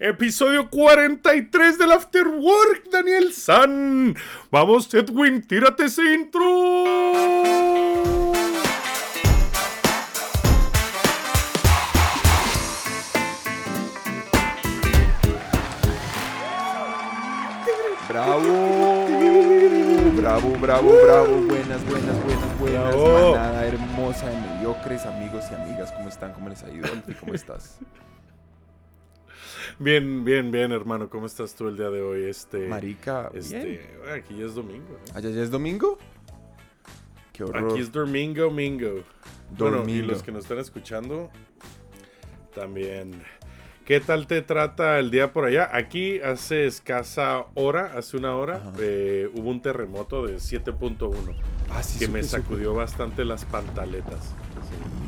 Episodio 43 del After Work, Daniel San. Vamos, Edwin, tírate ese intro. Bravo, bravo, bravo, bravo. Buenas, buenas, buenas, buenas. Bravo. Manada hermosa de mediocres amigos y amigas. ¿Cómo están? ¿Cómo les ha ido? ¿Cómo estás? Bien, bien, bien, hermano. ¿Cómo estás tú el día de hoy? Este, Marica, este, bien. aquí ya es domingo. ¿Allá ya es domingo? Qué horror. Aquí es domingo, mingo. Bueno, y Domingo. los que nos están escuchando también. ¿Qué tal te trata el día por allá? Aquí hace escasa hora, hace una hora, eh, hubo un terremoto de 7.1 Ah, sí, que supe, me supe. sacudió bastante las pantaletas. De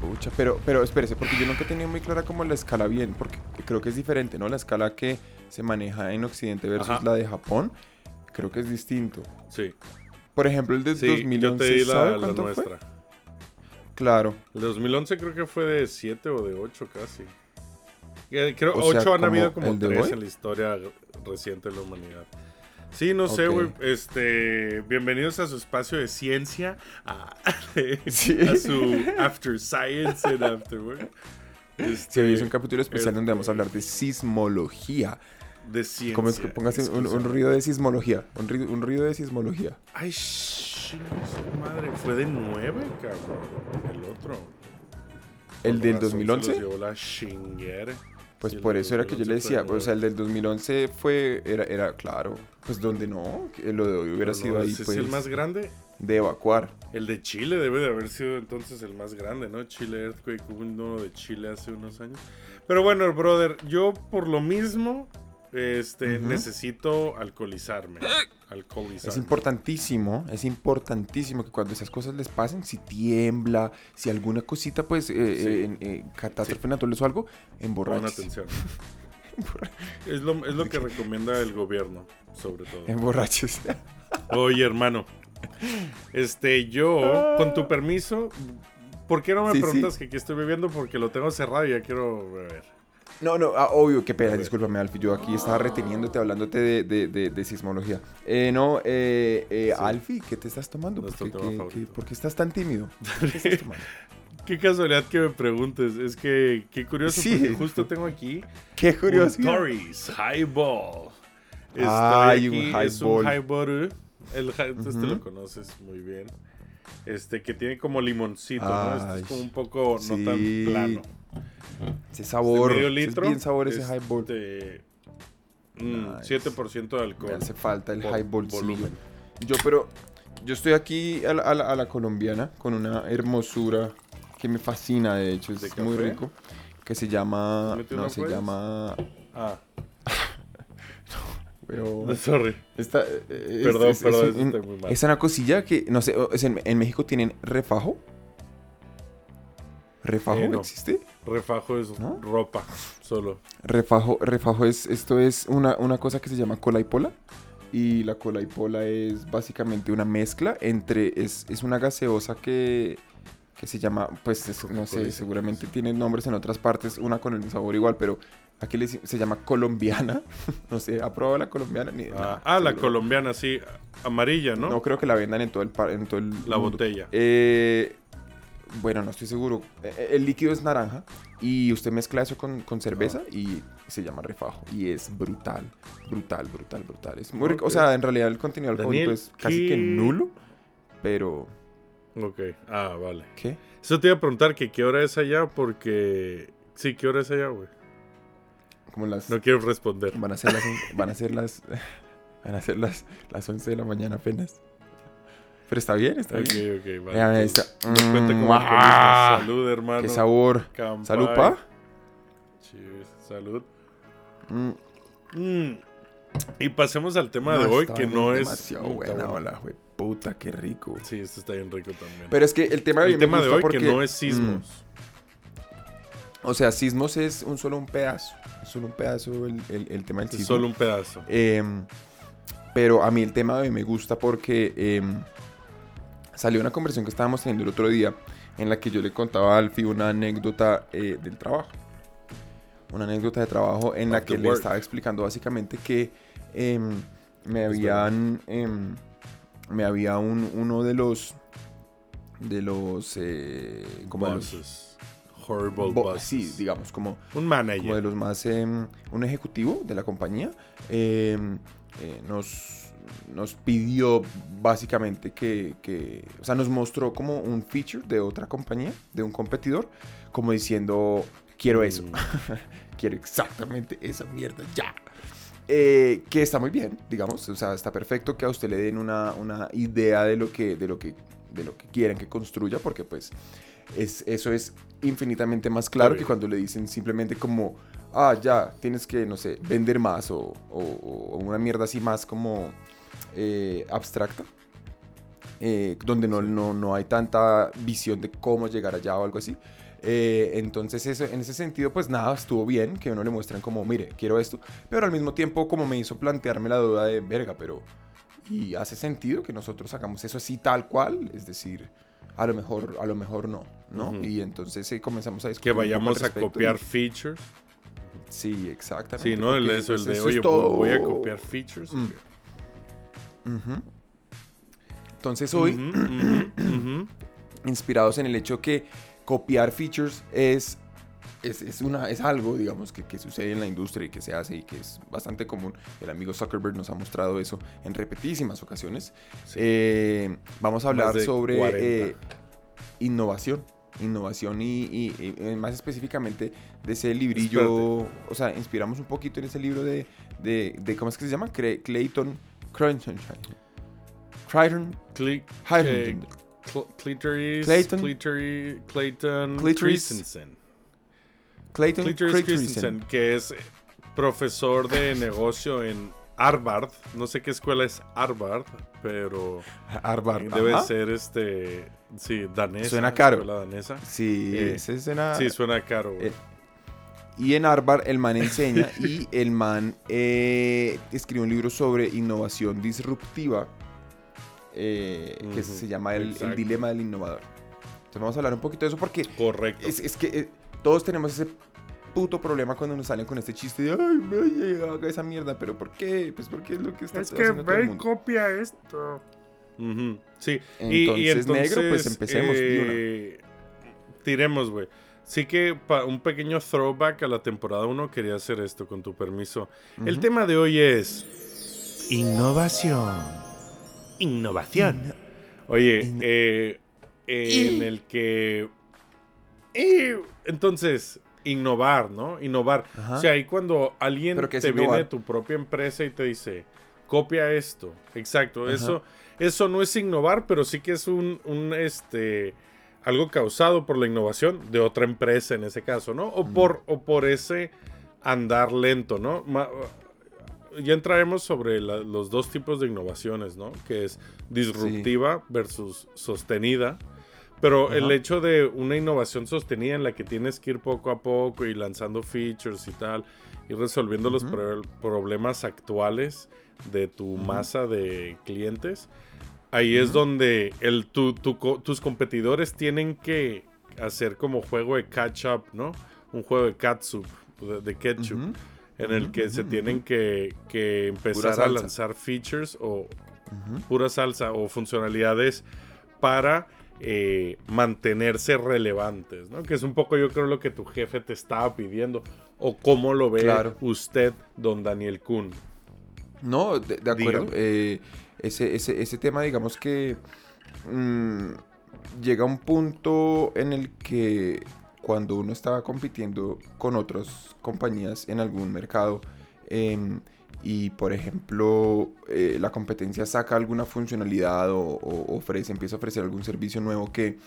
pucha. Pero, pero espérese, porque yo nunca he tenido muy clara como la escala bien, porque creo que es diferente, ¿no? La escala que se maneja en Occidente versus Ajá. la de Japón, creo que es distinto. Sí, Por ejemplo, el de sí 2011, yo te di ¿sabe la, la cuánto fue? nuestra. Claro. El 2011 creo que fue de 7 o de 8 casi. Eh, Creo O 8 sea, han habido ¿como como el de 3 hoy? en la historia reciente de la humanidad. Sí, no sé, güey. Este, bienvenidos a su espacio de ciencia, a, Sí. a su After Science and After. Este, Sí, es un capítulo especial donde vamos a este, hablar de sismología. de ciencia. ¿Cómo es que pongas un, un ruido de sismología? Un, ri- un ruido de sismología. Ay, su madre. Fue de 9, cabrón. El otro. ¿El del razón se 2011? los llevó la. Pues Sí, por eso era que yo le 2011 fue decía, de o sea, el del 2011 fue, era, era claro, pues donde no, lo de hoy hubiera No, sido ahí, pues, es el más grande. de evacuar. El de Chile debe de haber sido entonces el más grande, ¿no? Chile Earthquake, hubo uno de Chile hace unos años. Pero bueno, brother, yo por lo mismo este, necesito alcoholizarme. Es Alcoholizarme. importantísimo, es importantísimo que cuando esas cosas les pasen, si tiembla, si alguna cosita, pues, eh, Sí. eh, eh, catástrofe Sí. natural o algo, Pon emborráchese. atención. Es lo, es lo que recomienda el gobierno, sobre todo. Emborráchese. Oye, hermano. Este, yo, con tu permiso, ¿por qué no me sí. preguntas que aquí estoy bebiendo? Porque lo tengo cerrado y ya quiero beber. No, no, ah, obvio, qué pena, discúlpame, Alfie. Yo aquí estaba reteniéndote, hablándote de, de, de- de sismología. Eh, no, eh, eh, Sí. Alfie, ¿qué te estás tomando? ¿Por qué, por qué estás tan tímido? ¿Qué estás tomando? Qué casualidad que me preguntes. Es que, qué curioso, Sí. porque justo tengo aquí Qué un curioso. Tories Highball. Ay, un aquí, Es un highball. highball. El, este Ujú. lo conoces muy bien. Este, que tiene como limoncito, ¿no? Este es como un poco no tan plano. Ese De sabor. medio litro. Es bien sabor ese este, highball. mm, Nice. 7% de Me alcohol. hace falta el por highball. volumen. Yo, pero yo estoy aquí a la, a la- a la colombiana con una hermosura que me fascina, de hecho, ¿De es muy rico. Que se llama. ¿Mete No, se llama. Ah, Pero. sorry. Esta, eh, Perdón, es, es- perdón, es eso un- está muy mal. es una cosilla que, no sé, o- es en, en México tienen refajo. ¿Refajo Eh, no. existe? Refajo es ¿No? ropa, solo. Refajo, refajo es, esto es una, una cosa que se llama cola y pola. Y la cola y pola es básicamente una mezcla entre, es, es una gaseosa que, que se llama, pues es- no sé, seguramente tiene nombres en otras partes, una con el sabor igual, pero aquí se llama colombiana. no sé, ¿ha probado la colombiana? Ni- Ah, ah, la colombiana, sí. Amarilla, ¿no? ¿no? creo que la vendan en todo el, en todo el La mundo. botella. Eh, bueno, no estoy seguro. Eh, El líquido es naranja y usted mezcla eso con, con cerveza y se llama refajo. Y es brutal, brutal, brutal, brutal. Es muy rico. O sea, en realidad el contenido alcohólico es casi que ¿qué- nulo. Pero, Ok. Ah, vale. ¿qué? Eso te iba a preguntar que qué hora es allá porque... Sí, ¿qué hora es allá, güey? Como las... No quiero responder. Van a ser las... Van a ser las... Van a ser las, las 11 de la mañana apenas. Pero está bien, está Ok, bien. ok, vale. Entonces, esta. nos cuenta Mm, ah. Salud, hermano. Qué sabor. Campay. Salud, pa. Cheers. Salud. Mm, Mm. Y pasemos al tema de hoy, que no es... demasiado está buena, hola, güey. Puta, qué rico. Sí, esto está bien rico también. Pero es que el tema de hoy el tema de hoy porque, que no es sismos. o sea, sismos es un solo un pedazo. Es solo un pedazo el, el- el tema del es sismo. solo un pedazo. Em, pero a mí el tema de hoy me gusta porque em, salió una conversación que estábamos teniendo el otro día en la que yo le contaba a Alfie una anécdota eh, del trabajo. una anécdota de trabajo en la que le work. estaba explicando básicamente que em, me habían em, me había un, uno de los de los eh, como de los Bosses. Horrible bo- bosses. sí digamos como Un como de manager. los más em, un ejecutivo de la compañía em, eh, nos nos pidió básicamente que, que o sea nos mostró como un feature de otra compañía de un competidor como diciendo quiero eso Mm. quiero exactamente esa mierda ya. Eh, que está muy bien, digamos, o sea, está perfecto que a usted le den una, una idea de lo que, de lo que, de lo que quieren que construya, porque pues es, eso es infinitamente más claro que cuando le dicen simplemente como, ah, ya, tienes que, no sé, vender más o, o- o una mierda así más como eh, abstracta. eh, donde no, no, no hay tanta visión de cómo llegar allá o algo así. Eh, entonces, eso, en ese sentido, pues nada, estuvo bien que uno le muestren como, mire, quiero esto, pero al mismo tiempo como me hizo plantearme la duda de, verga, pero ¿y hace sentido que nosotros hagamos eso así tal cual? Es decir, a lo mejor, a lo mejor no, ¿no? Y entonces eh, comenzamos a Que discutir. al vayamos a copiar features. Sí, exactamente. Sí, ¿no? El, eso, el de, eso oye, todo. voy a copiar features. Mm. Entonces hoy, inspirados en el hecho que copiar features es, es, es una, es algo, digamos, que, que sucede en la industria y que se hace y que es bastante común. El amigo Zuckerberg nos ha mostrado eso en repetísimas ocasiones. Sí. Eh, vamos a hablar sobre 40. eh, innovación. Innovación y, y- y, más específicamente de ese librillo, o sea, inspiramos un poquito en ese libro de, de, de ¿cómo es que se llama? Clayton Crichton Cle- Hyden. eh, Cl- Clitoris. Clayton. Clayton. Clitoris. Christensen. Clayton Christensen. Christensen, que es profesor de negocio en Harvard. No sé qué escuela es Harvard, pero Harvard. debe ajá. ser este. Sí, danesa. Suena caro. Danesa. Sí, Eh, suena- Sí, suena caro. eh, Y en Harvard el man enseña y el man eh, escribe un libro sobre innovación disruptiva eh, que se llama el, dilema del innovador. Entonces vamos a hablar un poquito de eso porque Correcto. es, es que eh, todos tenemos ese puto problema cuando nos salen con este chiste de ay, vaya, haga esa mierda, pero ¿por qué? Pues porque es lo que está haciendo todo el mundo. copia esto. Sí, y- Entonces, y, entonces, negro, pues empecemos eh, tiremos, güey. Sí que pa- un pequeño throwback a la temporada 1 quería hacer esto, con tu permiso. El tema de hoy es innovación. Innovación. Oye, In- eh, en el que... eh, entonces, innovar, ¿no? Innovar. Ajá. O sea, ahí cuando alguien ¿Pero qué es te viene innovar? de tu propia empresa y te dice, copia esto. Exacto. Ajá. Eso, eso no es innovar, pero sí que es un, un, este algo causado por la innovación de otra empresa en ese caso, ¿no? O por, o por ese andar lento, ¿no? Ma- ya entraremos sobre la- los dos tipos de innovaciones, ¿no? Que es disruptiva versus sostenida. Pero el hecho de una innovación sostenida en la que tienes que ir poco a poco y lanzando features y tal, y resolviendo los pro- problemas actuales de tu masa de clientes, ahí es donde el, tu- tus competidores tienen que hacer como juego de catch up, ¿no? Un juego de catsup, de, de ketchup, Ujú. en el que se tienen que, que empezar a lanzar features o pura salsa o funcionalidades para eh, mantenerse relevantes, ¿no? Que es un poco yo creo lo que tu jefe te estaba pidiendo o cómo lo ve Claro. usted, don Daniel Kuhn. No, de, de acuerdo. Eh, ese, ese, ese tema, digamos que mm, llega a un punto en el que cuando uno está compitiendo con otras compañías en algún mercado em, y, por ejemplo, eh, la competencia saca alguna funcionalidad o, o ofrece, empieza a ofrecer algún servicio nuevo que,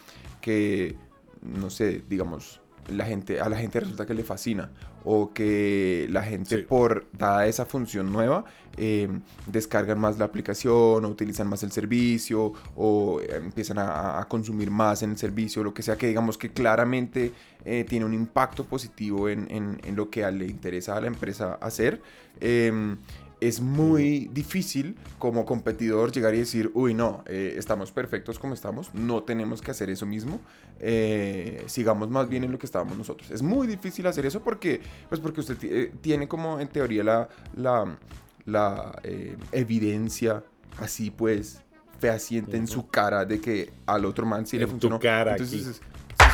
que no sé, digamos, la gente, a la gente resulta que le fascina o que la gente Sí. por dada esa función nueva eh, descargan más la aplicación o utilizan más el servicio o empiezan a, a consumir más en el servicio, lo que sea que digamos que claramente eh, tiene un impacto positivo en, en- en lo que le interesa a la empresa hacer. em, es muy difícil como competidor llegar y decir, uy, no, eh, estamos perfectos como estamos, no tenemos que hacer eso mismo, eh, sigamos más bien en lo que estábamos nosotros. Es muy difícil hacer eso porque, pues porque usted eh, tiene como en teoría la, la, la evidencia así pues fehaciente en su cara de que al otro man sí le funcionó. cara Entonces,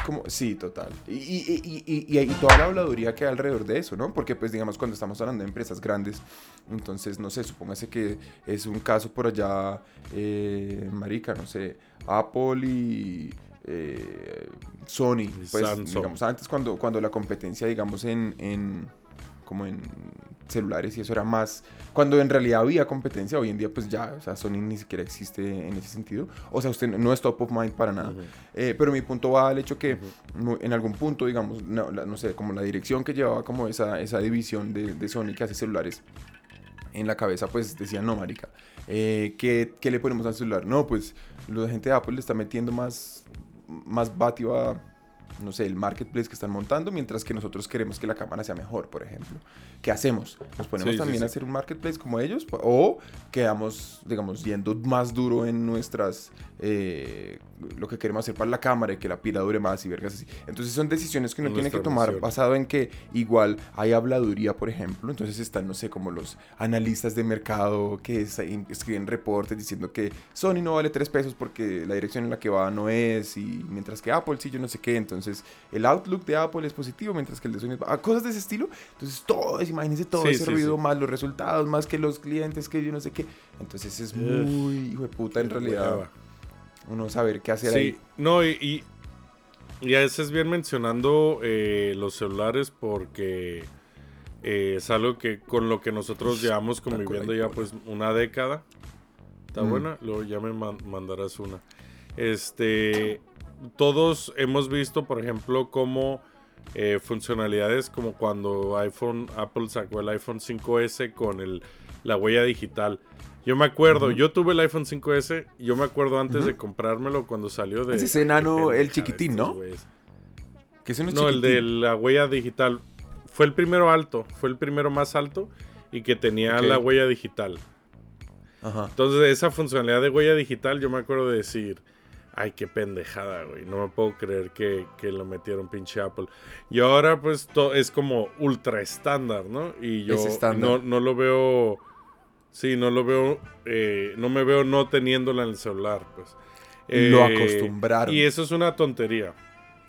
como, sí, total. Y, y, y, y, toda la habladuría que hay alrededor de eso, ¿no? Porque, pues, digamos, cuando estamos hablando de empresas grandes, entonces, no sé, supóngase que es un caso por allá, eh, marica, no sé, Apple y eh, Sony. Pues, digamos, antes cuando, cuando la competencia, digamos, en, en como en celulares y eso era más cuando en realidad había competencia hoy en día pues ya o sea Sony ni siquiera existe en ese sentido. O sea usted no es top of mind para nada. Eh, pero mi punto va al hecho que en algún punto digamos no, sé como la dirección que llevaba como esa, esa división de, de Sony que hace celulares en la cabeza pues decía no marica eh, ¿qué, ¿qué, le ponemos al celular? no pues la gente de Apple le está metiendo más más vatio a no sé, el marketplace que están montando, mientras que nosotros queremos que la cámara sea mejor, por ejemplo. ¿Qué hacemos? ¿Nos ponemos también a hacer un marketplace como ellos? ¿O quedamos, digamos, yendo más duro en nuestras, eh, lo que queremos hacer para la cámara y que la pila dure más y vergas así? Entonces son decisiones que uno tiene que tomar basado en que igual hay habladuría, por ejemplo. Entonces están, no sé, como los analistas de mercado que escriben reportes diciendo que Sony no vale tres pesos porque la dirección en la que va no es y mientras que Apple sí, yo no sé qué. Entonces el outlook de Apple es positivo mientras que el de Sony es... Ah, cosas de ese estilo. Entonces todo es imagínense todo ese ruido, más los resultados, más que los clientes, que yo no sé qué. Entonces es muy hijo de puta en realidad. Uno saber qué hacer ahí. No, y, y, a veces bien mencionando eh, los celulares porque eh, es algo que con lo que nosotros llevamos conviviendo ya pues una década. Está mm. buena, luego ya me mandarás una. Este, todos hemos visto, por ejemplo, cómo eh, funcionalidades como cuando iPhone, Apple sacó el iPhone 5S con el, la huella digital. Yo me acuerdo, yo tuve el iPhone 5S, yo me acuerdo antes de comprármelo cuando salió de... Ese enano, el chiquitín, ¿no? Que es no, el de la huella digital. Fue el primero alto, fue el primero más alto y que tenía la huella digital. Ajá. Entonces, esa funcionalidad de huella digital, yo me acuerdo de decir, Ay, qué pendejada, güey. No me puedo creer que, lo metieron pinche Apple. Y ahora, pues, es como ultra estándar, ¿no? Y yo no, no, lo veo. Sí, no lo veo. Eh, no me veo no teniéndola en el celular, pues. lo eh, acostumbraron. Y eso es una tontería.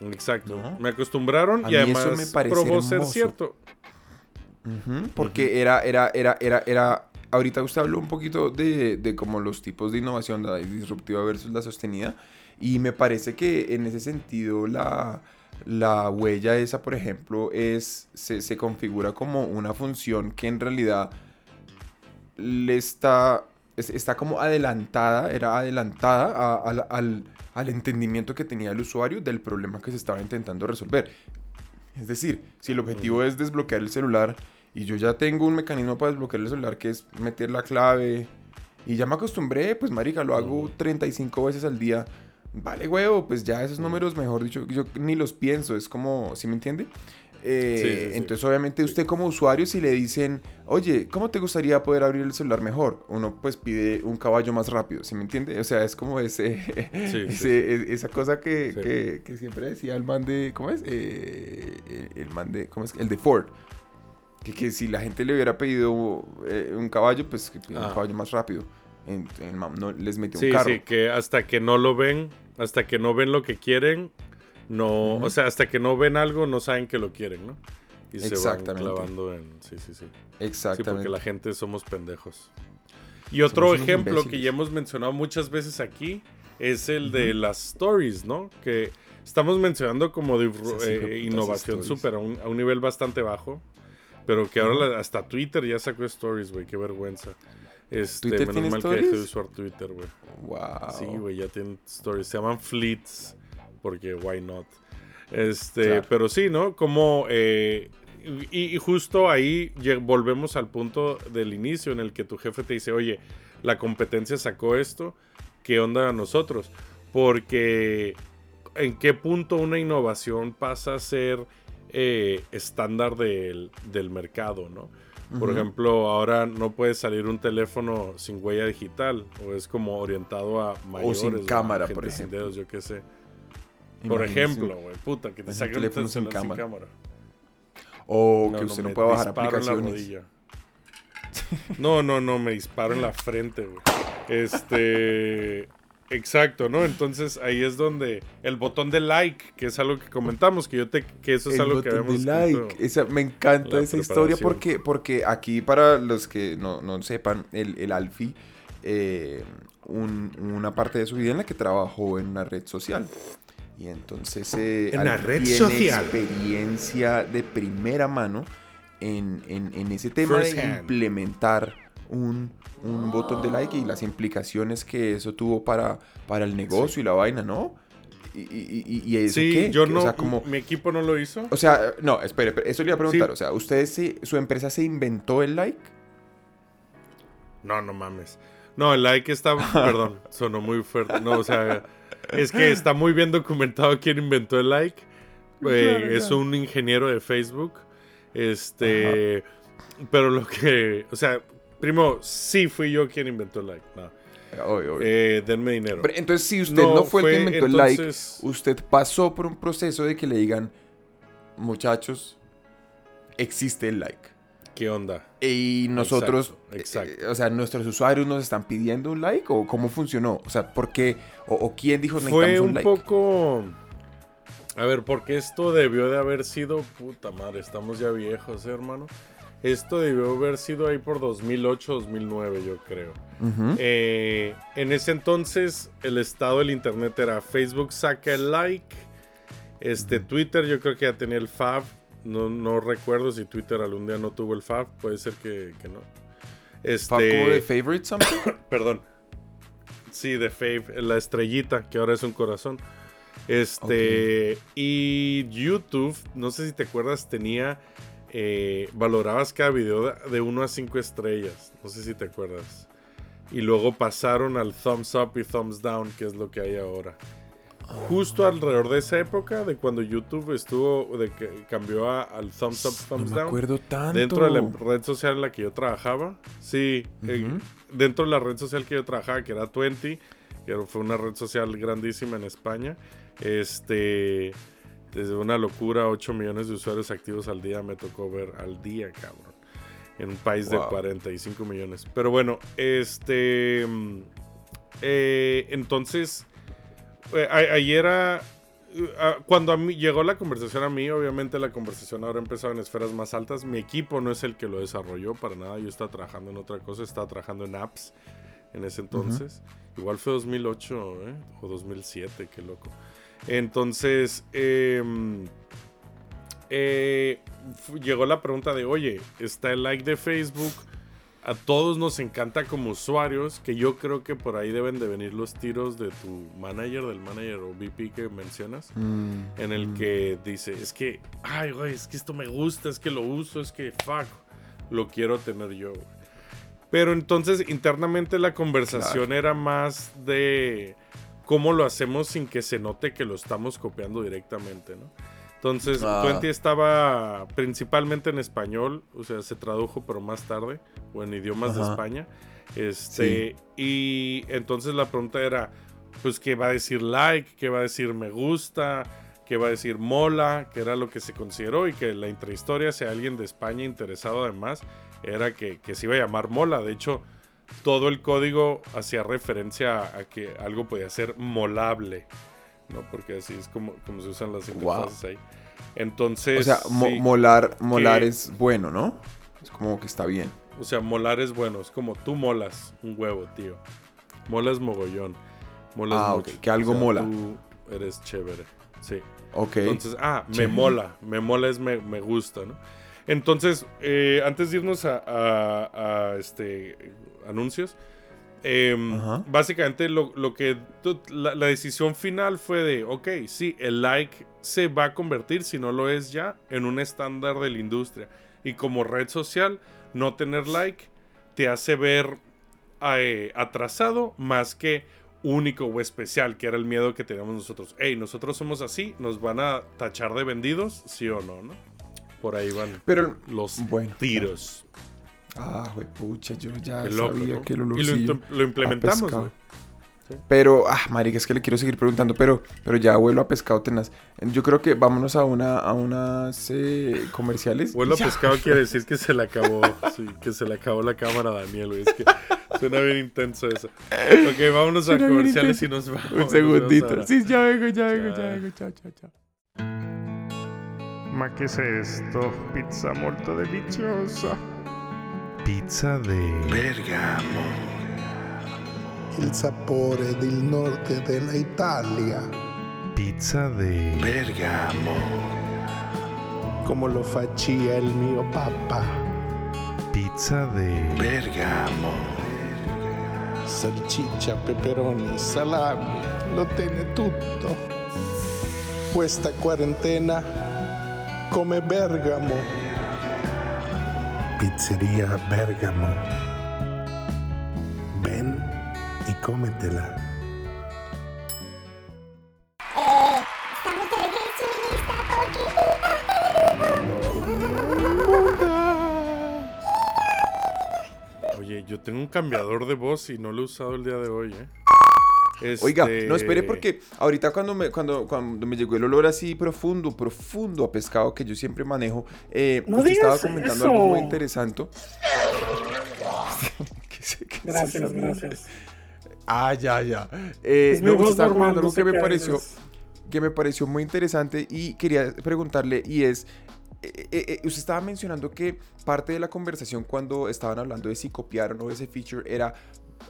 Exacto. Me acostumbraron y además eso me probó ser cierto. porque era, era, era, era, era. Ahorita usted habló un poquito de, de como los tipos de innovación, la disruptiva versus la sostenida. Y me parece que en ese sentido la, la huella esa, por ejemplo, es, se, se, configura como una función que en realidad le está, está como adelantada, era adelantada al, al, entendimiento que tenía el usuario del problema que se estaba intentando resolver. Es decir, si el objetivo es desbloquear el celular y yo ya tengo un mecanismo para desbloquear el celular que es meter la clave y ya me acostumbré, pues marica, lo hago 35 veces al día vale huevo, pues ya esos números, mejor dicho, yo ni los pienso, es como, ¿sí me entiende? Eh, entonces, obviamente, usted como usuario, si le dicen, oye, ¿cómo te gustaría poder abrir el celular mejor? Uno pues pide un caballo más rápido, ¿sí me entiende? O sea, es como ese, e, esa cosa que, que, siempre decía el man de, ¿cómo es? Eh, el man de, ¿cómo es? El de Ford. Que, que si la gente le hubiera pedido eh, un caballo, pues que pida un ah. caballo más rápido no les metió un carro. Sí, que hasta que no lo ven, hasta que no ven lo que quieren, no, o sea, hasta que no ven algo, no saben que lo quieren, ¿no? Y se van clavando en, sí, sí, sí. Exactamente. Sí, porque la gente somos pendejos. Y otro ejemplo que ya hemos mencionado muchas veces aquí es el de las stories, ¿no? Que estamos mencionando como de eh, innovación súper a, a un, nivel bastante bajo. Pero que ahora hasta Twitter ya sacó stories, güey, qué vergüenza. Este, ¿Twitter menos tiene mal stories? que dejé de usar Twitter, güey. Wow. Sí, güey, ya tienen stories. Se llaman fleets, porque why not. Este, pero sí, ¿no? Como eh, y, justo ahí volvemos al punto del inicio en el que tu jefe te dice, oye, la competencia sacó esto, ¿qué onda a nosotros? Porque en qué punto una innovación pasa a ser eh, estándar del, del mercado, ¿no? Por ejemplo, ahora no puede salir un teléfono sin huella digital o es como orientado a mayores. O sin cámara, por gente sin ejemplo. dedos, yo qué sé. Por ejemplo, güey, puta, que te un saquen un teléfono sin sin cámara. O que usted no me pueda bajar aplicaciones. No, no, no, me disparo en la frente, güey. Este. Exacto, ¿no? Entonces ahí es donde el botón de like, que es algo que comentamos, que yo te, que eso es El algo que botón de habíamos like. escrito. Esa- me encanta esa historia porque, porque aquí, para los que no, no sepan, el, el Alfie, eh, un- una parte de su vida en la que trabajó en una red social. Y entonces eh, En la red tiene social. experiencia de primera mano en, en- en ese tema First de hand. implementar un, un botón de like y las implicaciones que eso tuvo para, para el negocio y la vaina, ¿no? Y, y, eso Sí, qué? yo O no, sea, como, mi equipo no lo hizo. o sea, no, espere, espere, eso le iba a preguntar. Sí. O sea, ¿ustedes sí, su empresa se inventó el like? No, no mames. No, el like está, perdón, sonó muy fuerte. No, o sea, es que está muy bien documentado quién inventó el like. Eh, Claro, es claro. un ingeniero de Facebook. Este, pero lo que, o sea, primo, sí fui yo quien inventó el like. No. Obvio, obvio. Eh, denme dinero. Pero entonces, si usted no, fue, el que inventó el like, usted pasó por un proceso de que le digan, muchachos, existe el like. ¿Qué onda? Y nosotros, Exacto, exacto. eh, o sea, nuestros usuarios nos están pidiendo un like o cómo funcionó? O sea, ¿por qué? ¿O, o quién dijo Fue un, un like? poco. A ver, porque esto debió de haber sido. Puta madre, estamos ya viejos, ¿eh, hermano. Esto debió haber sido ahí por 2008, 2009, yo creo. Eh, en ese entonces, el estado del internet era Facebook saca el like. Este, Twitter, yo creo que ya tenía el Fab. No, no recuerdo si Twitter algún día no tuvo el Fab. Puede ser que, que no. Este, ¿Fue como de favorite something? Perdón. Sí, de Fave, la estrellita, que ahora es un corazón. Este. Y YouTube, no sé si te acuerdas, tenía. eh, valorabas cada video de 1 a 5 estrellas. No sé si te acuerdas. Y luego pasaron al thumbs up y thumbs down, que es lo que hay ahora. Justo alrededor de esa época, de cuando YouTube estuvo, de que cambió a- al thumbs up, no thumbs me down acuerdo tanto. dentro de la red social en la que yo trabajaba. Sí, eh, dentro de la red social que yo trabajaba, que era 20, que fue una red social grandísima en España. Este, desde una locura, 8 millones de usuarios activos al día me tocó ver al día, cabrón. En un país de Wow. 45 millones. Pero bueno, este. mm, eh, entonces, a- eh, ah, Cuando a mí llegó la conversación a mí, obviamente la conversación ahora ha empezado en esferas más altas. Mi equipo no es el que lo desarrolló para nada. Yo estaba trabajando en otra cosa, estaba trabajando en apps en ese entonces. Igual fue 2008 ¿eh? o 2007, qué loco. Entonces, em, eh, llegó la pregunta de, oye, está el like de Facebook. A todos nos encanta como usuarios, que yo creo que por ahí deben de venir los tiros de tu manager, del manager o VP que mencionas, Mm, en el mm. que dice, es que, ay, güey, es que esto me gusta, es que lo uso, es que, fuck, lo quiero tener yo. güey". Pero entonces internamente la conversación era más de cómo lo hacemos sin que se note que lo estamos copiando directamente, ¿no? Entonces, Ah. 20 estaba principalmente en español, o sea, se tradujo pero más tarde, o en idiomas de. España. Este, y entonces la pregunta era, pues, ¿qué va a decir like? ¿Qué va a decir me gusta? ¿Qué va a decir mola? Que era lo que se consideró y que la intrahistoria, si alguien de España interesado además, era que, que se iba a llamar mola. De hecho, todo el código hacía referencia a, a que algo podía ser molable, ¿no? Porque así es como, como se usan las interfaces ahí. Entonces, O sea, mo- sí, molar, molar que- es bueno, ¿no? Es como que está bien. o sea, molar es bueno, es como tú molas un huevo, tío. Molas mogollón. Molas Ah, mucho. ok, que algo O sea, mola. Tú eres chévere, sí. Ok. Entonces, ah, me mola. Me mola es me, me gusta, ¿no? Entonces, eh, antes de irnos a, a- a, este anuncios, Ajá. básicamente lo, lo que la decisión final fue de, ok, sí, el like se va a convertir, si no lo es ya, en un estándar de la industria. Y como red social, no tener like te hace ver eh, atrasado más que único o especial, que era el miedo que teníamos nosotros. Hey, nosotros somos así, nos van a tachar de vendidos, sí o no, ¿no? Por ahí van Pero, los bueno. tiros. Ah, güey, pucha, yo ya Qué loco, sabía ¿no? que el Y lo, lo implementamos. Pero, ah, marica, es que le quiero seguir preguntando, pero, pero ya vuelo a pescado tenaz. Yo creo que vámonos a una, a unas eh, comerciales. Vuelo a pescado quiere decir que se le acabó, sí, que se le acabó la cámara a Daniel, güey. Es que suena bien intenso eso. Ok, vámonos a comerciales y nos vamos. Un segundito. Sí, ya vengo, ya vengo, ya vengo. Chao, chao, chao. Ma che è sto? Pizza molto deliziosa. Pizza de... Bergamo. Il sapore del nord della Italia. Pizza de... Bergamo. Come lo faccia il mio papà. Pizza de... Bergamo. Salsiccia, peperoni, salami, lo tiene tutto. Questa quarantena come Bergamo. Pizzeria Bergamo. Ven y cómetela. Oye, yo tengo un cambiador de voz y no lo he usado el día de hoy, ¿eh? Oiga, Este, no espere porque ahorita cuando me, cuando, cuando me llegó el olor así profundo, profundo a pescado que yo siempre manejo, eh, No usted estaba comentando eso. algo muy interesante. ¿Qué se- qué es Gracias, gracias. Ah, ya, ya. Eh, Es no, usted estaba comentando algo que me pareció, que me pareció muy interesante y quería preguntarle y es, eh, eh, usted estaba mencionando que parte de la conversación cuando estaban hablando de si copiaron o ese feature era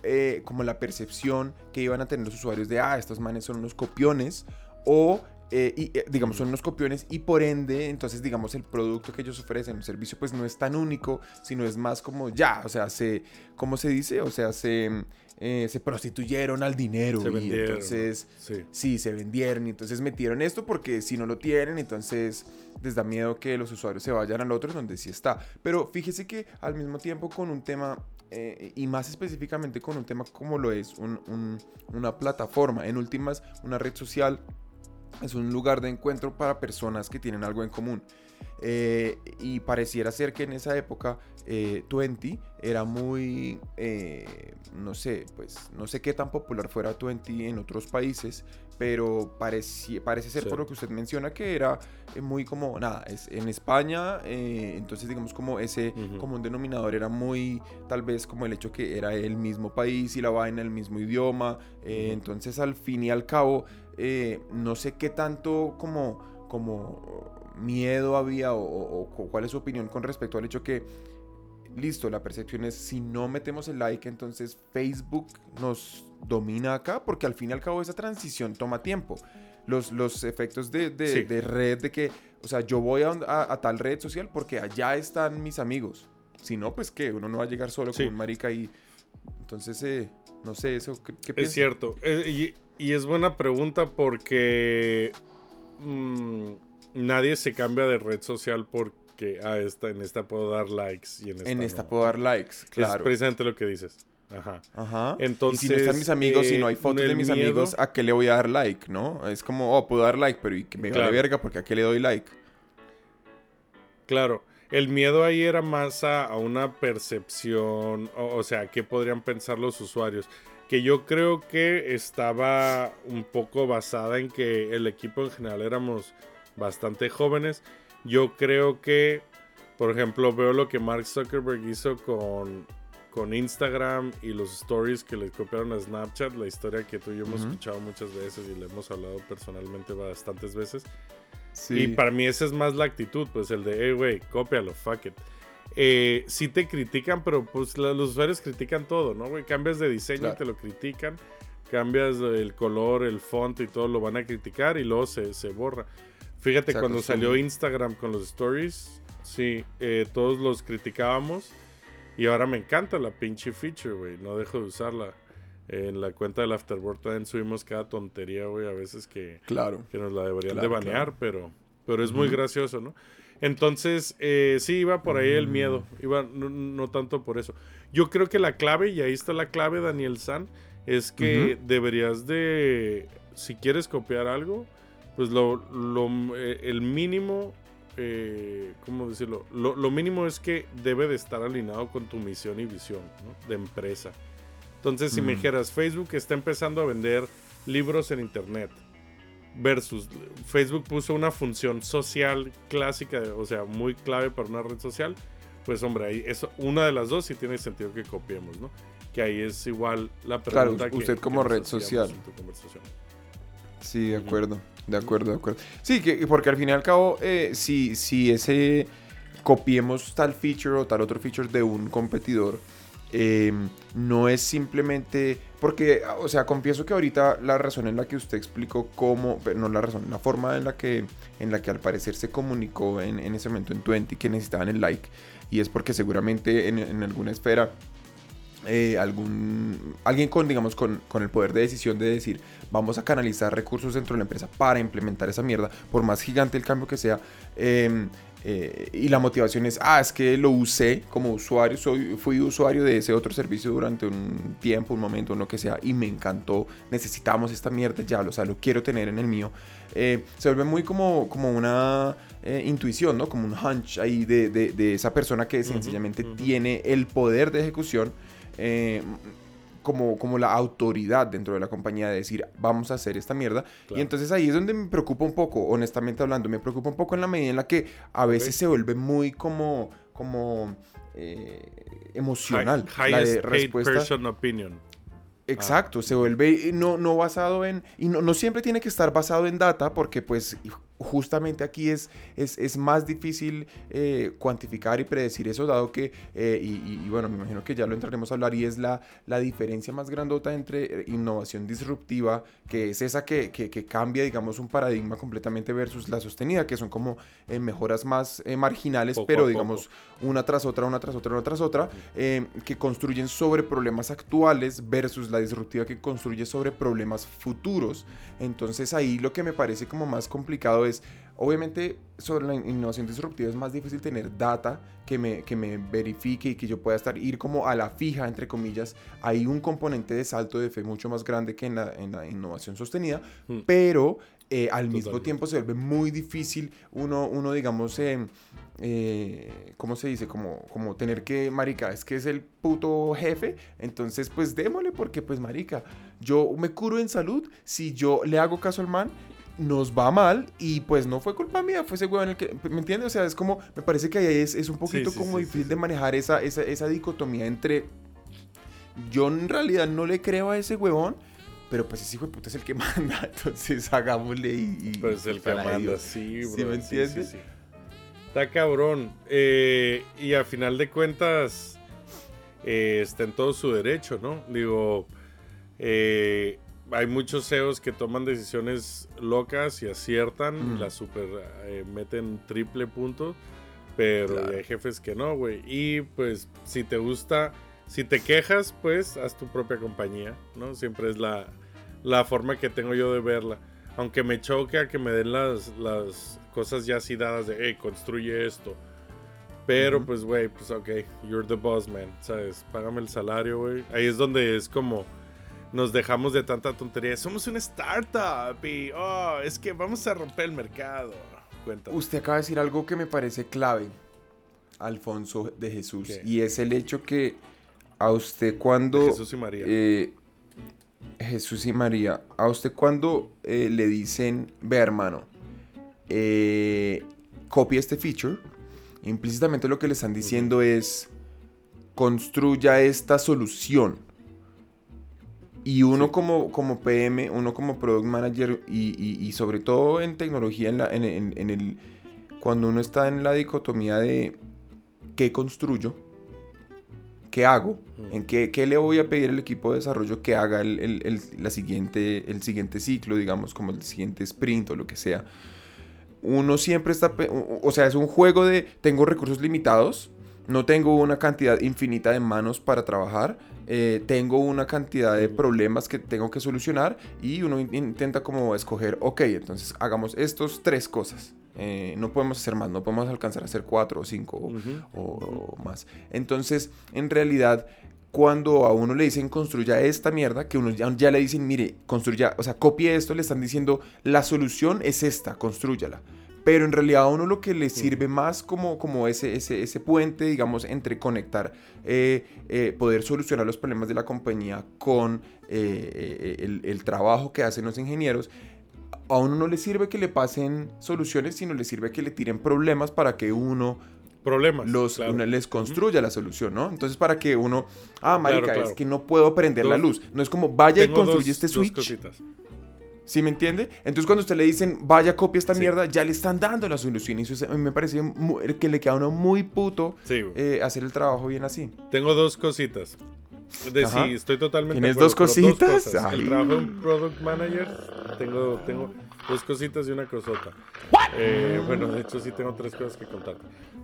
eh, como la percepción que iban a tener los usuarios de, ah, estos manes son unos copiones o... eh, y, eh, digamos, son unos copiones y por ende, entonces, digamos, el producto que ellos ofrecen, el servicio, pues no es tan único, sino es más como ya, o sea, se, ¿cómo se dice? O sea, se, eh, se prostituyeron al dinero Se y entonces Sí. sí, se vendieron y entonces metieron esto porque si no lo tienen, entonces les da miedo que los usuarios se vayan al otro donde sí está. Pero fíjese que al mismo tiempo con un tema, eh, y más específicamente con un tema como lo es un- un- una plataforma, en últimas, una red social, es un lugar de encuentro para personas que tienen algo en común. Eh, y pareciera ser que en esa época eh, 20 era muy, eh, no sé, pues no sé qué tan popular fuera 20 en otros países, pero parece ser Sí. por lo que usted menciona que era eh, muy como, nada, es en España, eh, entonces digamos como ese Ujú. común denominador era muy, tal vez como el hecho que era el mismo país y la vaina, el mismo idioma, eh, entonces al fin y al cabo, eh, no sé qué tanto como, como miedo había o, o- o cuál es su opinión con respecto al hecho que, listo, la percepción es si no metemos el like, entonces Facebook nos domina acá, porque al fin y al cabo esa transición toma tiempo. Los, los efectos de, de- Sí. de red, de que, o sea, yo voy a, a- a tal red social porque allá están mis amigos. Si no, pues que uno no va a llegar solo Sí. con un marica y... Entonces, eh, no sé, eso, ¿qué, qué Es cierto. Eh, y, y es buena pregunta porque mm, nadie se cambia de red social porque ah, esta, en esta puedo dar likes y en esta, En esta no. puedo dar likes, Es claro. precisamente lo que dices. Ajá. Ajá. Entonces, y si no están mis amigos, si no hay eh, fotos de mis miedo- amigos, ¿a qué le voy a dar like, no? Es como, oh, puedo dar like, pero y que me Claro. vale verga porque ¿a qué le doy like? Claro, el miedo ahí era más a, a una percepción, o, o sea, qué podrían pensar los usuarios. Que yo creo que estaba un poco basada en que el equipo en general éramos bastante jóvenes. Yo creo que, por ejemplo, veo lo que Mark Zuckerberg hizo con, con Instagram y los stories que le copiaron a Snapchat, la historia que tú y yo hemos Ujú. escuchado muchas veces y le hemos hablado personalmente bastantes veces. Sí. Y para mí esa es más la actitud, pues el de, hey, güey, cópialo, fuck it. Eh, sí te critican, pero pues los usuarios critican todo, ¿no, güey? Cambias de diseño Claro. y te lo critican. Cambias el color, el font y todo lo van a criticar y luego se, se borra. Fíjate, Se cuando salió acostumbra. Instagram con los stories, sí, eh, todos los criticábamos. Y ahora me encanta la pinche feature, güey. No dejo de usarla. En la cuenta del Afterboard también subimos cada tontería, güey. A veces que, Claro. que nos la deberían Claro, de banear, claro. pero, pero es muy gracioso, ¿no? Entonces, eh, sí, iba por ahí el miedo, iba no, no tanto por eso. Yo creo que la clave, y ahí está la clave, Daniel San, es que deberías de, si quieres copiar algo, pues lo, lo- eh, el mínimo eh, ¿cómo decirlo? Lo, lo mínimo es que debe de estar alineado con tu misión y visión ¿no? de empresa. Entonces, si me Mm. dijeras, Facebook está empezando a vender libros en Internet, versus Facebook puso una función social clásica, o sea, muy clave para una red social, pues hombre, ahí es una de las dos y tiene sentido que copiemos, ¿no? Que ahí es igual la Claro, pregunta que- usted que como red social. en tu conversación. Sí, de acuerdo, de acuerdo, de acuerdo. Sí, que, porque al fin y al cabo, eh, si, si ese copiemos tal feature o tal otro feature de un competidor, eh, no es simplemente porque, o sea, confieso que ahorita la razón en la que usted explicó cómo, no la razón, la forma en la que, en la que al parecer se comunicó en, en ese momento en 20 que necesitaban el like, y es porque seguramente en, en alguna esfera eh, algún alguien con digamos con, con el poder de decisión de decir vamos a canalizar recursos dentro de la empresa para implementar esa mierda por más gigante el cambio que sea eh, eh, y la motivación es ah es que lo usé como usuario soy fui usuario de ese otro servicio durante un tiempo un momento lo que sea y me encantó necesitamos esta mierda ya o sea lo quiero tener en el mío eh, se vuelve muy como, como una eh, intuición, ¿no? Como un hunch ahí de, de- de esa persona que sencillamente tiene el poder de ejecución eh, como, como la autoridad dentro de la compañía de decir, vamos a hacer esta mierda. Y entonces ahí es donde me preocupa un poco, honestamente hablando, me preocupa un poco en la medida en la que a veces se vuelve muy como, como eh, emocional. La de respuesta. person opinion. Exacto, se vuelve no, no basado en, y no, no siempre tiene que estar basado en data, porque pues justamente aquí es, es, es más difícil eh, cuantificar y predecir eso, dado que, eh, y, y- y bueno, me imagino que ya lo entraremos a hablar, y es la, la diferencia más grandota entre eh, innovación disruptiva, que es esa que, que- que cambia, digamos, un paradigma completamente versus la sostenida, que son como eh, mejoras más marginales, Poco pero poco. digamos, una tras otra, una tras otra, una tras otra, que construyen sobre problemas actuales versus la disruptiva que construye sobre problemas futuros. Entonces ahí lo que me parece como más complicado es, obviamente sobre la in- innovación disruptiva es más difícil tener data que me, que me verifique y que yo pueda estar, ir como a la fija, entre comillas. Hay un componente de salto de fe mucho más grande que en la, en la innovación sostenida, Mm. pero eh, al mismo tiempo se vuelve muy difícil uno, uno digamos, eh, eh, ¿cómo se dice? Como, como tener que, marica, es que es el puto jefe, entonces pues démosle porque pues marica, yo me curo en salud, si yo le hago caso al man, nos va mal y pues no fue culpa mía, fue ese huevón el que, ¿me entiendes? O sea, es como, me parece que ahí es, es un poquito sí, como sí, difícil de manejar esa, esa, esa dicotomía entre yo en realidad no le creo a ese huevón, pero pues ese hijo de puta es el que manda, entonces hagámosle y... y Pues el que manda, Dios. ¿Sí bro. me entiendes? Está cabrón. Eh, y a final de cuentas, eh, está en todo su derecho, ¿no? Digo, eh, hay muchos CEOs que toman decisiones locas y aciertan, Mm. la super eh, meten triple punto, pero Claro. hay jefes que no, güey. Y pues, si te gusta, si te quejas, pues haz tu propia compañía, ¿no? Siempre es la, la forma que tengo yo de verla. Aunque me choque a que me den las, las cosas ya así dadas de, hey, construye esto. Pero pues, güey, pues ok, you're the boss, man, ¿sabes? Págame el salario, güey. Ahí es donde es como nos dejamos de tanta tontería. Somos una startup y, oh, es que vamos a romper el mercado. Cuéntame. Usted acaba de decir algo que me parece clave, Alfonso de Jesús, ¿Qué? y es el hecho que a usted cuando... Jesús y María. eh, Jesús y María, a usted cuando eh, le dicen, ve hermano, eh, copia este feature, implícitamente lo que le están diciendo es, construya esta solución. Y uno Sí. como, como PM, uno como Product Manager y, y- y sobre todo en tecnología, en, la- en- en- en el, cuando uno está en la dicotomía de qué construyo, qué hago, Mm. en qué, qué le voy a pedir al equipo de desarrollo que haga el, el- el- la siguiente, el siguiente ciclo, digamos, como el siguiente sprint o lo que sea. Uno siempre está, o sea, es un juego de tengo recursos limitados, no tengo una cantidad infinita de manos para trabajar, eh, tengo una cantidad de problemas que tengo que solucionar y uno in- intenta como escoger, ok, entonces hagamos estos tres cosas. Eh, no podemos hacer más, no podemos alcanzar a hacer cuatro o cinco o- Ujú. o, o más. Entonces, en realidad, cuando a uno le dicen construya esta mierda, que uno ya, ya le dicen, mire, construya, o sea, copie esto, le están diciendo, la solución es esta, construyala. Pero en realidad a uno lo que le sirve más como, como ese, ese, ese puente, digamos, entre conectar, eh, eh, poder solucionar los problemas de la compañía con eh, eh, el, el trabajo que hacen los ingenieros, a uno no le sirve que le pasen soluciones, sino le sirve que le tiren problemas para que uno Problemas. los, claro. uno les construya la solución, ¿no? Entonces, para que uno, ah, marica, claro. es que no puedo prender la Dos- luz. No es como, vaya y construye este switch. cositas. ¿Sí me entiende? Entonces, cuando usted le dicen, vaya, copia esta Sí. mierda, ya le están dando la solución. Y eso es- a mí me parece que le queda a uno muy puto Sí, eh, hacer el trabajo bien así. Tengo dos cositas. De Ajá. sí, estoy totalmente ¿Tienes acuerdo, dos cositas? Ay. El trabajo de un product manager, tengo, tengo dos cositas y una cosota. Eh, bueno, de hecho sí tengo tres cosas que contar.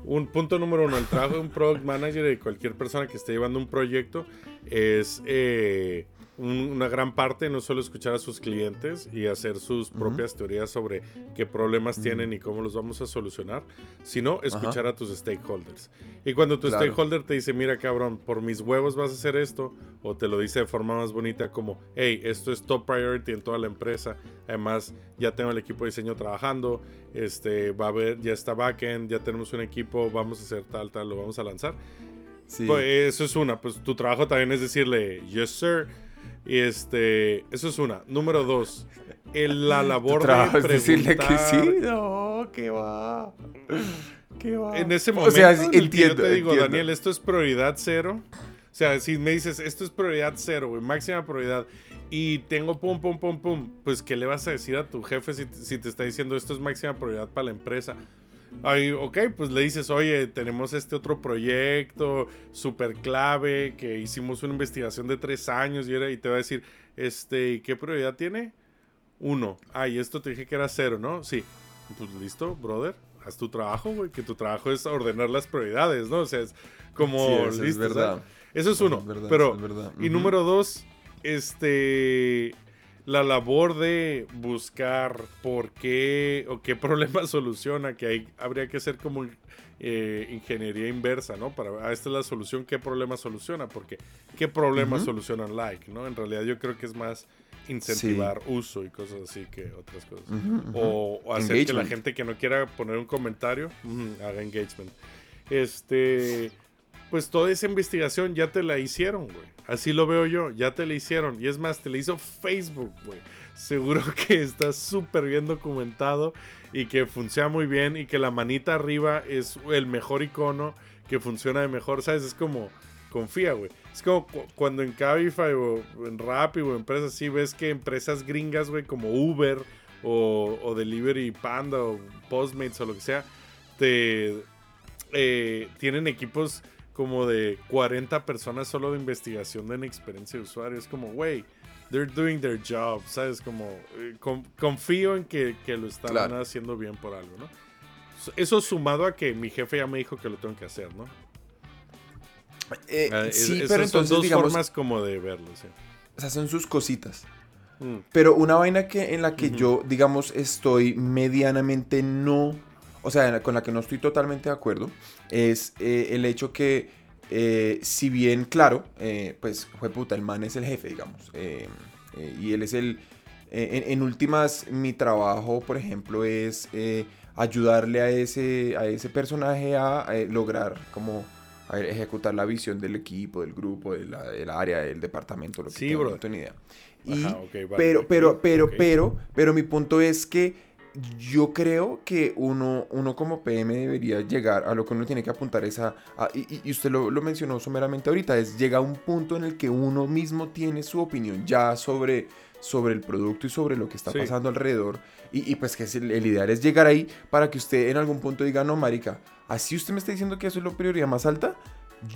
Un punto número uno, el trabajo de un product manager y de cualquier persona que esté llevando un proyecto es eh, un- una gran parte no solo escuchar a sus clientes y hacer sus propias teorías sobre qué problemas tienen y cómo los vamos a solucionar, sino escuchar a tus stakeholders. Y cuando tu Claro. stakeholder te dice, mira cabrón, por mis huevos vas a hacer esto, o te lo dice de forma más bonita como, hey, esto es top priority en toda la empresa, además ya tengo el equipo de diseño trabajando, este, va a haber, ya está backend, ya tenemos un equipo, vamos a hacer tal, tal, lo vamos a lanzar. Sí. Pues eso es una, pues tu trabajo también es decirle, yes sir, este, eso es una. Número dos, el- la labor de es decirle que sí. preguntar- No, que va. Que va. En ese O momento, sea, en sí, que entiendo, yo te digo, entiendo. Daniel, esto es prioridad cero. O sea, si me dices, esto es prioridad cero, güey, máxima prioridad, y tengo pum, pum, pum, pum, pues, ¿qué le vas a decir a tu jefe si, si te está diciendo esto es máxima prioridad para la empresa? Ay, ok, pues le dices, oye, tenemos este otro proyecto súper clave que hicimos una investigación de tres años y, era, y te va a decir, este, ¿y qué prioridad tiene? Uno. Ay, esto te dije que era cero, ¿no? Sí. Pues listo, brother. Haz tu trabajo, güey. Que tu trabajo es ordenar las prioridades, ¿no? O sea, es como. Sí, eso es listo, verdad. ¿sabes? Eso es uno. Es verdad, pero. es verdad. Y número dos, este. La labor de buscar por qué o qué problema soluciona, que hay, habría que hacer como eh, ingeniería inversa, ¿no? Para, ah, esta es la solución, ¿qué problema soluciona? Porque, ¿qué problema Ujú. solucionan like, ¿no? En realidad yo creo que es más incentivar uso y cosas así que otras cosas. O, o hacer que la gente que no quiera poner un comentario haga engagement. Este, pues toda esa investigación ya te la hicieron, güey. Así lo veo yo, ya te la hicieron. Y es más, te la hizo Facebook, güey. Seguro que está súper bien documentado y que funciona muy bien y que la manita arriba es el mejor icono que funciona de mejor, ¿sabes? Es como, confía, güey. Es como cu- cuando en Cabify o en Rappi o empresas así ves que empresas gringas, güey, como Uber o, o Delivery Panda o Postmates o lo que sea, te eh, tienen equipos como de 40 personas solo de investigación de la experiencia de usuario. Es como, güey, they're doing their job, ¿sabes? Como, eh, con- confío en que, que lo están Claro. haciendo bien por algo, ¿no? Eso sumado a que mi jefe ya me dijo que lo tengo que hacer, ¿no? Eh, Ah, es- sí, esas pero son entonces, dos digamos, formas como de verlo, sí. o sea, son sus cositas. Mm, Pero una vaina que en la que yo, digamos, estoy medianamente no, o sea, con la que no estoy totalmente de acuerdo, es eh, el hecho que, eh, si bien, claro, eh, pues, fue puta, el man es el jefe, digamos, y él es el, en, en últimas, mi trabajo, por ejemplo, es ayudarle a ese, a ese personaje a, lograr como a ejecutar la visión del equipo, del grupo, de la- del área, del departamento, lo que Sí, no tengo ni idea. Y, Ajá, ok, vale, pero, pero, pero, pero, pero mi punto es que yo creo que uno, uno como PM debería llegar a lo que uno tiene que apuntar es a, a- y, y- usted lo, lo mencionó someramente ahorita, es llega a un punto en el que uno mismo tiene su opinión ya sobre, sobre el producto y sobre lo que está Sí. pasando alrededor. Y, y pues que es el, el ideal es llegar ahí para que usted en algún punto diga, no, marica, así usted me está diciendo que eso es la prioridad más alta,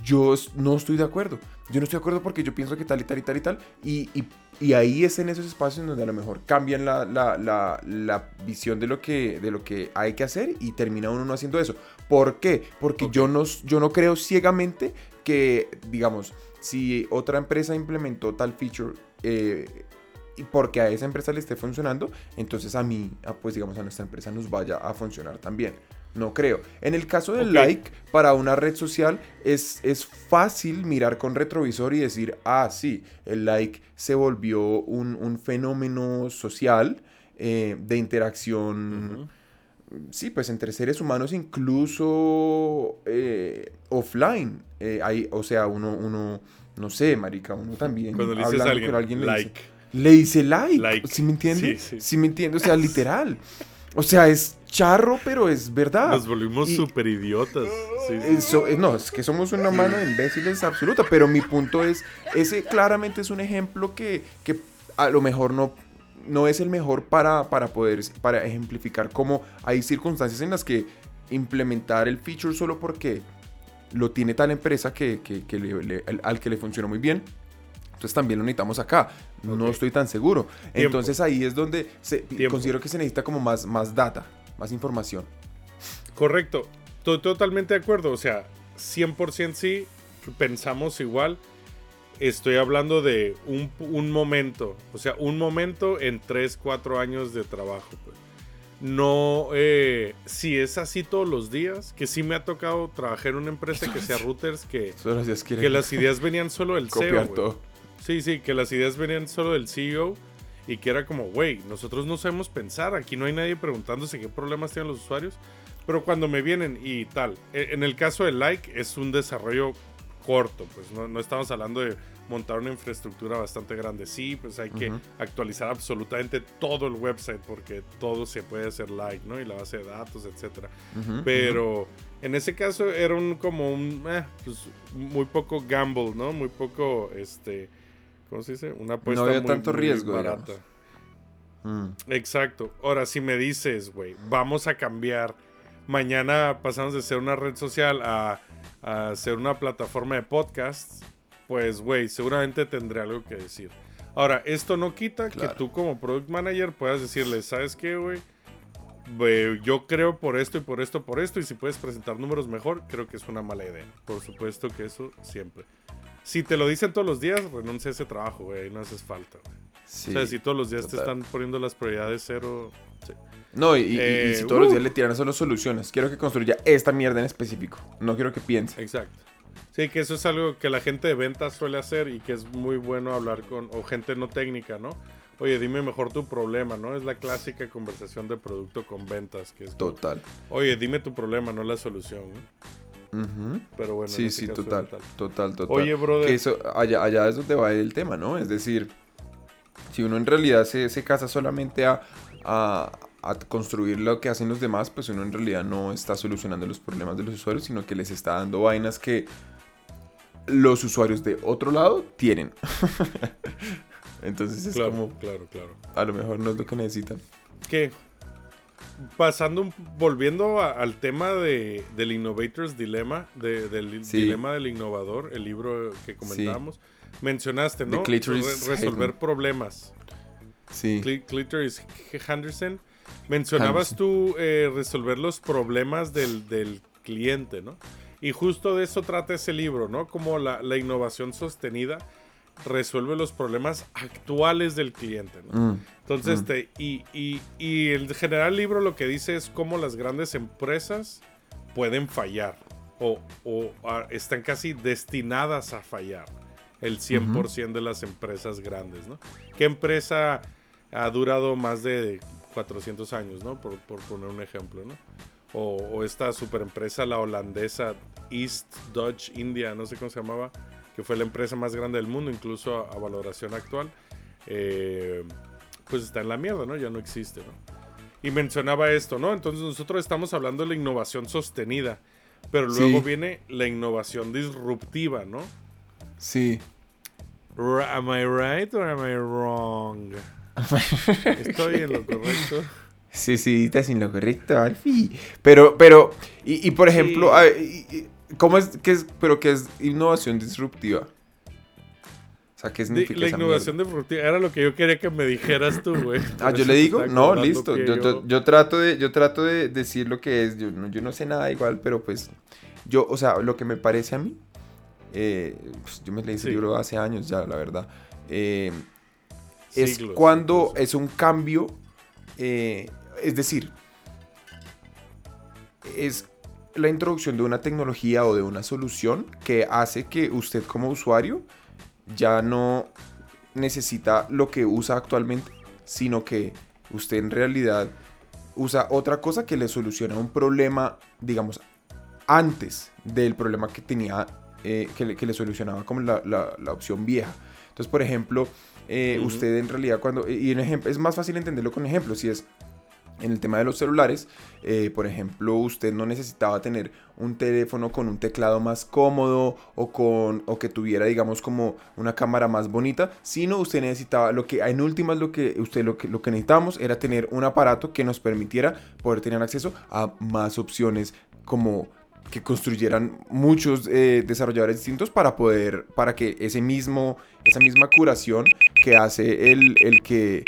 yo no estoy de acuerdo. Yo no estoy de acuerdo porque yo pienso que tal y tal y tal y tal. Y, y- y ahí es en esos espacios donde a lo mejor cambian la, la- la- la visión de lo, que, de lo que hay que hacer y termina uno no haciendo eso. ¿Por qué? Porque yo, no, yo no creo ciegamente que, digamos, si otra empresa implementó tal feature eh, y porque a esa empresa le esté funcionando, entonces a mí, a, pues digamos, a nuestra empresa nos vaya a funcionar también. No creo. En el caso del like para una red social es, es fácil mirar con retrovisor y decir, ah, sí, el like se volvió un, un fenómeno social eh, de interacción sí, pues entre seres humanos incluso eh, offline. Eh, hay, o sea, uno, uno, no sé, marica, uno también Cuando le dices a alguien, le dice- like. le dice like. Like. ¿Sí me entiende? Sí, sí. Sí, me entiende, o sea, literal. O sea, es charro, pero es verdad. Nos volvimos súper idiotas. Sí, sí. Eso, eh, no, es que somos una mano de imbéciles absoluta, pero mi punto es, ese claramente es un ejemplo que, que a lo mejor no, no es el mejor para, para poder, para ejemplificar cómo hay circunstancias en las que implementar el feature solo porque lo tiene tal empresa que, que- que le- le- al, al que le funcionó muy bien. Entonces también lo necesitamos acá. No estoy tan seguro. Entonces ahí es donde se, Tiempo. considero que se necesita como más, más data, más información. Correcto. Estoy totalmente de acuerdo. O sea, 100% sí. Pensamos igual. Estoy hablando de un, un momento. O sea, un momento en 3, 4 años de trabajo. pues. No, eh, si es así todos los días, que sí me ha tocado trabajar en una empresa que sea routers, que, que las ideas venían solo del CEO. todo. Sí, sí, que las ideas venían solo del CEO y que era como, güey, nosotros no sabemos pensar, aquí no hay nadie preguntándose qué problemas tienen los usuarios, pero cuando me vienen y tal, e- en el caso de Like es un desarrollo corto, pues no, no estamos hablando de montar una infraestructura bastante grande, sí, pues hay que Ujú. actualizar absolutamente todo el website porque todo se puede hacer Like, ¿no? Y la base de datos, etcétera. Ujú, Pero en ese caso era un como un eh, pues, muy poco gamble, ¿no? Muy poco este ¿cómo se dice? Una apuesta había muy, tanto muy riesgo, barata. Mm. Exacto. Ahora si me dices, güey, vamos a cambiar mañana pasamos de ser una red social a, a ser una plataforma de podcasts, pues güey, seguramente tendré algo que decir. Ahora, esto no quita Claro. que tú como product manager puedas decirle, ¿sabes qué, güey? Yo creo por esto y por esto, por esto, y si puedes presentar números mejor, creo que es una mala idea. Por supuesto que eso siempre. Si te lo dicen todos los días, renuncia a ese trabajo, güey, no haces falta. güey. Sí. o sea, si todos los días te están poniendo las prioridades cero, sí. No, y, y- y Eh, si todos los uh. días le tiran solo soluciones, quiero que construya esta mierda en específico. No quiero que piense. Exacto. Sí, que eso es algo que la gente de ventas suele hacer y que es muy bueno hablar con, o gente no técnica, ¿no? Oye, dime mejor tu problema, ¿no? Es la clásica conversación de producto con ventas, que es como, Total. oye, dime tu problema, no la solución, ¿no? Ujú. Pero bueno, en sí, ese sí, total, total, total. Oye, brother. Que eso, allá, allá es donde va el tema, ¿no? Es decir, si uno en realidad se, se casa solamente a, a- a construir lo que hacen los demás, pues uno en realidad no está solucionando los problemas de los usuarios, sino que les está dando vainas que los usuarios de otro lado tienen. Entonces es Claro, como, claro, claro. a lo mejor no es lo que necesitan. que pasando, un- volviendo a- al tema de, del Innovator's Dilemma, de- del Sí. dilema del innovador, el libro que comentábamos, mencionaste, ¿no? Re- resolver problemas. Sí. Cli- Clitoris Henderson. Mencionabas Henderson. tú eh, resolver los problemas del, del cliente, ¿no? Y justo de eso trata ese libro, ¿no? Como la, la innovación sostenida resuelve los problemas actuales del cliente, ¿no? Mm, Entonces, Mm. te- y, y, y el general libro lo que dice es cómo las grandes empresas pueden fallar o, o, ah, están casi destinadas a fallar el 100% de las empresas grandes, ¿no? ¿Qué empresa ha durado más de 400 años, ¿no? Por, por poner un ejemplo, ¿no? O, o esta superempresa, la holandesa East Dutch India, no sé cómo se llamaba, que fue la empresa más grande del mundo, incluso a, a valoración actual. Eh, pues está en la mierda, ¿no? Ya no existe, ¿no? Y mencionaba esto, ¿no? Entonces nosotros estamos hablando de la innovación sostenida, pero luego Sí. viene la innovación disruptiva, ¿no? Sí. R- Am I right or am I wrong? Estoy en lo correcto. Sí, sí, estás en lo correcto, Alfie. Pero, pero, y, y por ejemplo, Sí. ¿Cómo es, qué es, pero qué es innovación disruptiva? O sea, ¿qué significa la esa innovación disruptiva era lo que yo quería que me dijeras tú, güey. Ah, yo le digo, no, listo. que Yo, yo- yo trato de, yo trato de decir lo que es. Yo no, yo no sé nada igual, pero pues, yo, o sea, lo que me parece a mí, eh, pues, yo me leí ese Sí. libro hace años ya, la verdad. eh, es Siglos, cuando es un cambio, eh, es decir, es la introducción de una tecnología o de una solución que hace que usted como usuario ya no necesita lo que usa actualmente, sino que usted en realidad usa otra cosa que le soluciona un problema, digamos, antes del problema que tenía, eh, que, le, que le solucionaba como la, la- la opción vieja. Entonces, por ejemplo, eh, usted en realidad cuando, y un ejemplo, es más fácil entenderlo con ejemplos, si es en el tema de los celulares, eh, por ejemplo, usted no necesitaba tener un teléfono con un teclado más cómodo o, con, o que tuviera, digamos, como una cámara más bonita, sino usted necesitaba, lo que en últimas lo que usted lo que, lo que necesitábamos era tener un aparato que nos permitiera poder tener acceso a más opciones como que construyeran muchos eh, desarrolladores distintos para poder, para que ese mismo, esa misma curación que hace el, el que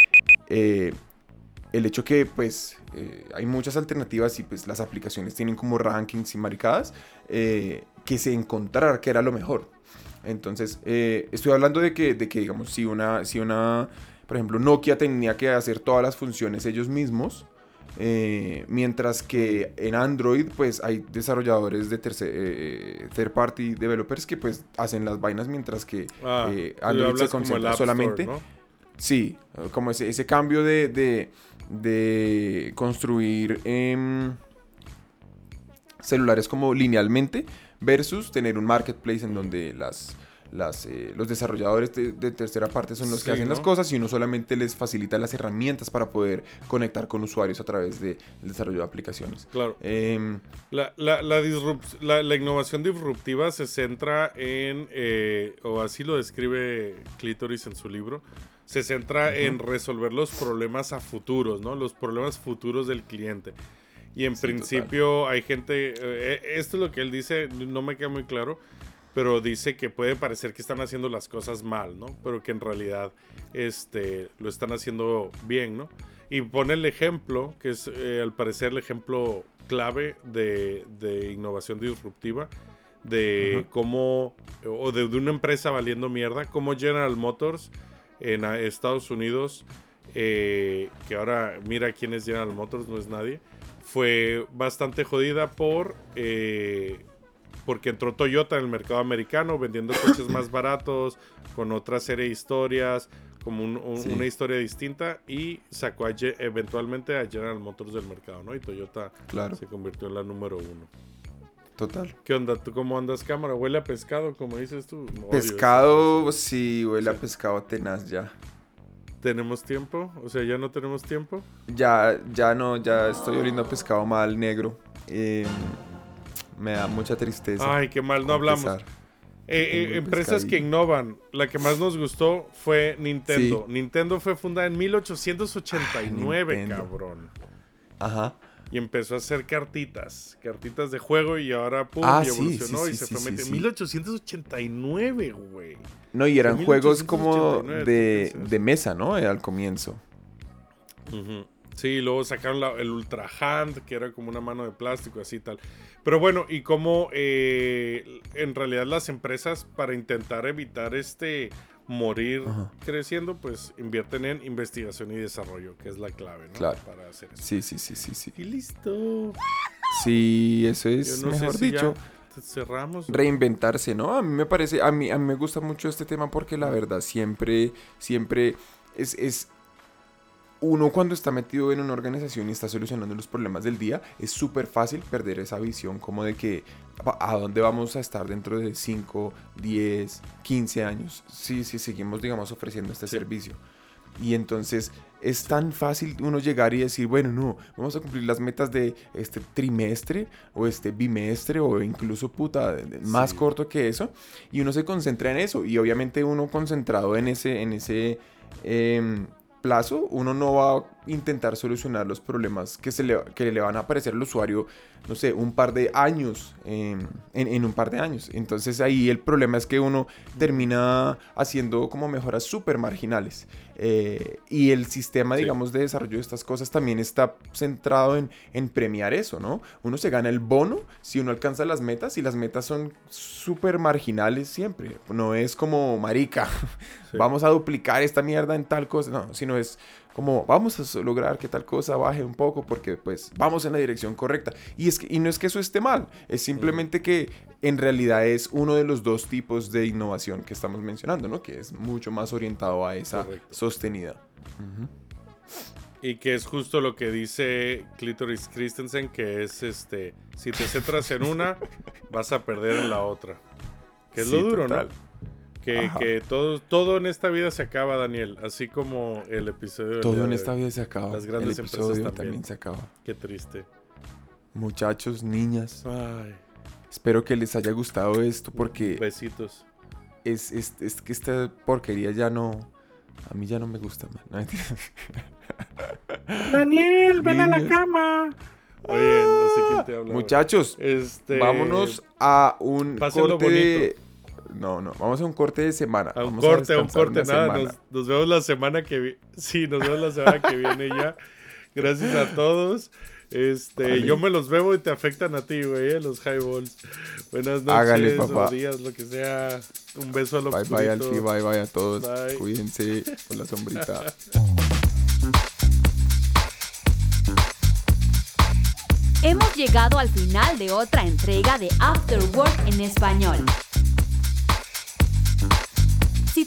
eh, el hecho que pues eh, hay muchas alternativas y pues las aplicaciones tienen como rankings y maricadas eh, que se encontrara que era lo mejor. Entonces, eh, estoy hablando de que, de que, digamos, si una, si una, por ejemplo, Nokia tenía que hacer todas las funciones ellos mismos, eh, mientras que en Android, pues hay desarrolladores de tercer, eh, third party developers que pues hacen las vainas, mientras que Ah, eh, Android se concentra Store, solamente ¿no? Sí, como ese, ese cambio de, de, de construir em, celulares como linealmente versus tener un marketplace en donde las, las, eh, los desarrolladores de, de tercera parte son los que hacen las cosas y uno solamente les facilita las herramientas para poder conectar con usuarios a través del desarrollo de aplicaciones. Claro. Em, la- la innovación disruptiva se centra en, eh, o así lo describe Clitoris en su libro, se centra en resolver los problemas a futuros, ¿no? Los problemas futuros del cliente. Y en Sí, principio hay gente, eh, esto es lo que él dice, no me queda muy claro, pero dice que puede parecer que están haciendo las cosas mal, ¿no? Pero que en realidad este, lo están haciendo bien, ¿no? Y pone el ejemplo, que es eh, al parecer el ejemplo clave de, de innovación disruptiva, de cómo, o de, de una empresa valiendo mierda, como General Motors en Estados Unidos, eh, que ahora mira quién es General Motors, no es nadie, fue bastante jodida por... eh, porque entró Toyota en el mercado americano vendiendo coches más baratos, con otra serie de historias, como un- un- Sí. una historia distinta y sacó a eventualmente a General Motors del mercado, ¿no? Y Toyota Claro. se convirtió en la número uno. Total. ¿Qué onda? ¿Tú cómo andas cámara? ¿Huele a pescado, como dices tú? Pescado, sí, huele a pescado tenaz ya. ¿Tenemos tiempo? O sea, ¿ya no tenemos tiempo? Ya, ya no, ya estoy oliendo a pescado mal negro. Eh, me da mucha tristeza. Ay, qué mal, no hablamos. Eh, eh, empresas que innovan. La que más nos gustó fue Nintendo. Sí. Nintendo fue fundada en 1889, Ay, Nintendo. cabrón. Ajá. Y empezó a hacer cartitas. Cartitas de juego y ahora pum, Ah, y sí, evolucionó sí, y sí, se sí, fue sí, metiendo. sí. 1889, güey. No, y eran juegos como 1889, de, de mesa, ¿no? Eh, Al comienzo. Ujú. Sí, luego sacaron la- el Ultra Hand, que era como una mano de plástico, así y tal. Pero bueno, y como eh, en realidad las empresas, para intentar evitar este morir Ajá. creciendo, pues invierten en investigación y desarrollo, que es la clave, ¿no? Claro. Para hacer eso. Sí, sí, sí, sí, sí. Y listo. Sí, eso es, no mejor si dicho, cerramos. reinventarse, ¿no? A mí me parece, a mí, a mí me gusta mucho este tema porque la verdad siempre, siempre es, es uno cuando está metido en una organización y está solucionando los problemas del día, es súper fácil perder esa visión como de que a dónde vamos a estar dentro de 5, 10, 15 años, si, si seguimos, digamos, ofreciendo este Sí. servicio. Y entonces es tan fácil uno llegar y decir, bueno, no, vamos a cumplir las metas de este trimestre o este bimestre o incluso puta, más Sí. corto que eso. Y uno se concentra en eso. Y obviamente uno concentrado en ese, en ese em, plazo, uno no va intentar solucionar los problemas que, se le, que le van a aparecer al usuario, no sé, un par de años, em, en, en un par de años. Entonces ahí el problema es que uno termina haciendo como mejoras súper marginales. Eh, y el sistema, Sí. digamos, de desarrollo de estas cosas también está centrado en, en premiar eso, ¿no? Uno se gana el bono si uno alcanza las metas y las metas son súper marginales siempre. No es como marica, Sí. vamos a duplicar esta mierda en tal cosa, no, sino es como vamos a lograr que tal cosa baje un poco porque pues vamos en la dirección correcta. Y, es que, y no es que eso esté mal, es simplemente que en realidad es uno de los dos tipos de innovación que estamos mencionando, ¿no? Que es mucho más orientado a esa Correcto. sostenida. Y que es justo lo que dice Clitoris Christensen, que es este, si te centras en una, vas a perder en la otra. Que es Sí, lo duro, total. ¿no? Que, todo, todo en esta vida se acaba, Daniel. Así como el episodio Todo en de esta hoy. vida se acaba. Las grandes El empresas episodio también. también se acaba. Qué triste. Muchachos, niñas, Ay, espero que les haya gustado esto porque besitos. es, es, es que esta porquería ya no... A mí ya no me gusta, man. Daniel, ven a la cama. Oye, no sé quién te habla. Muchachos, Este, vámonos a un corte de... No, no, vamos a un corte de semana. A un Vamos corte, a un corte, nada. Nos, nos vemos la semana que viene. Sí, nos vemos la semana que viene ya. Gracias a todos. Este, Vale. yo me los bebo y te afectan a ti, güey, eh, los highballs. Buenas noches, Hágale, papá. días, lo que sea. Un beso a los Bye bye Alfie, bye bye a todos. Bye. Cuídense con la sombrita. Hemos llegado al final de otra entrega de After Work en español.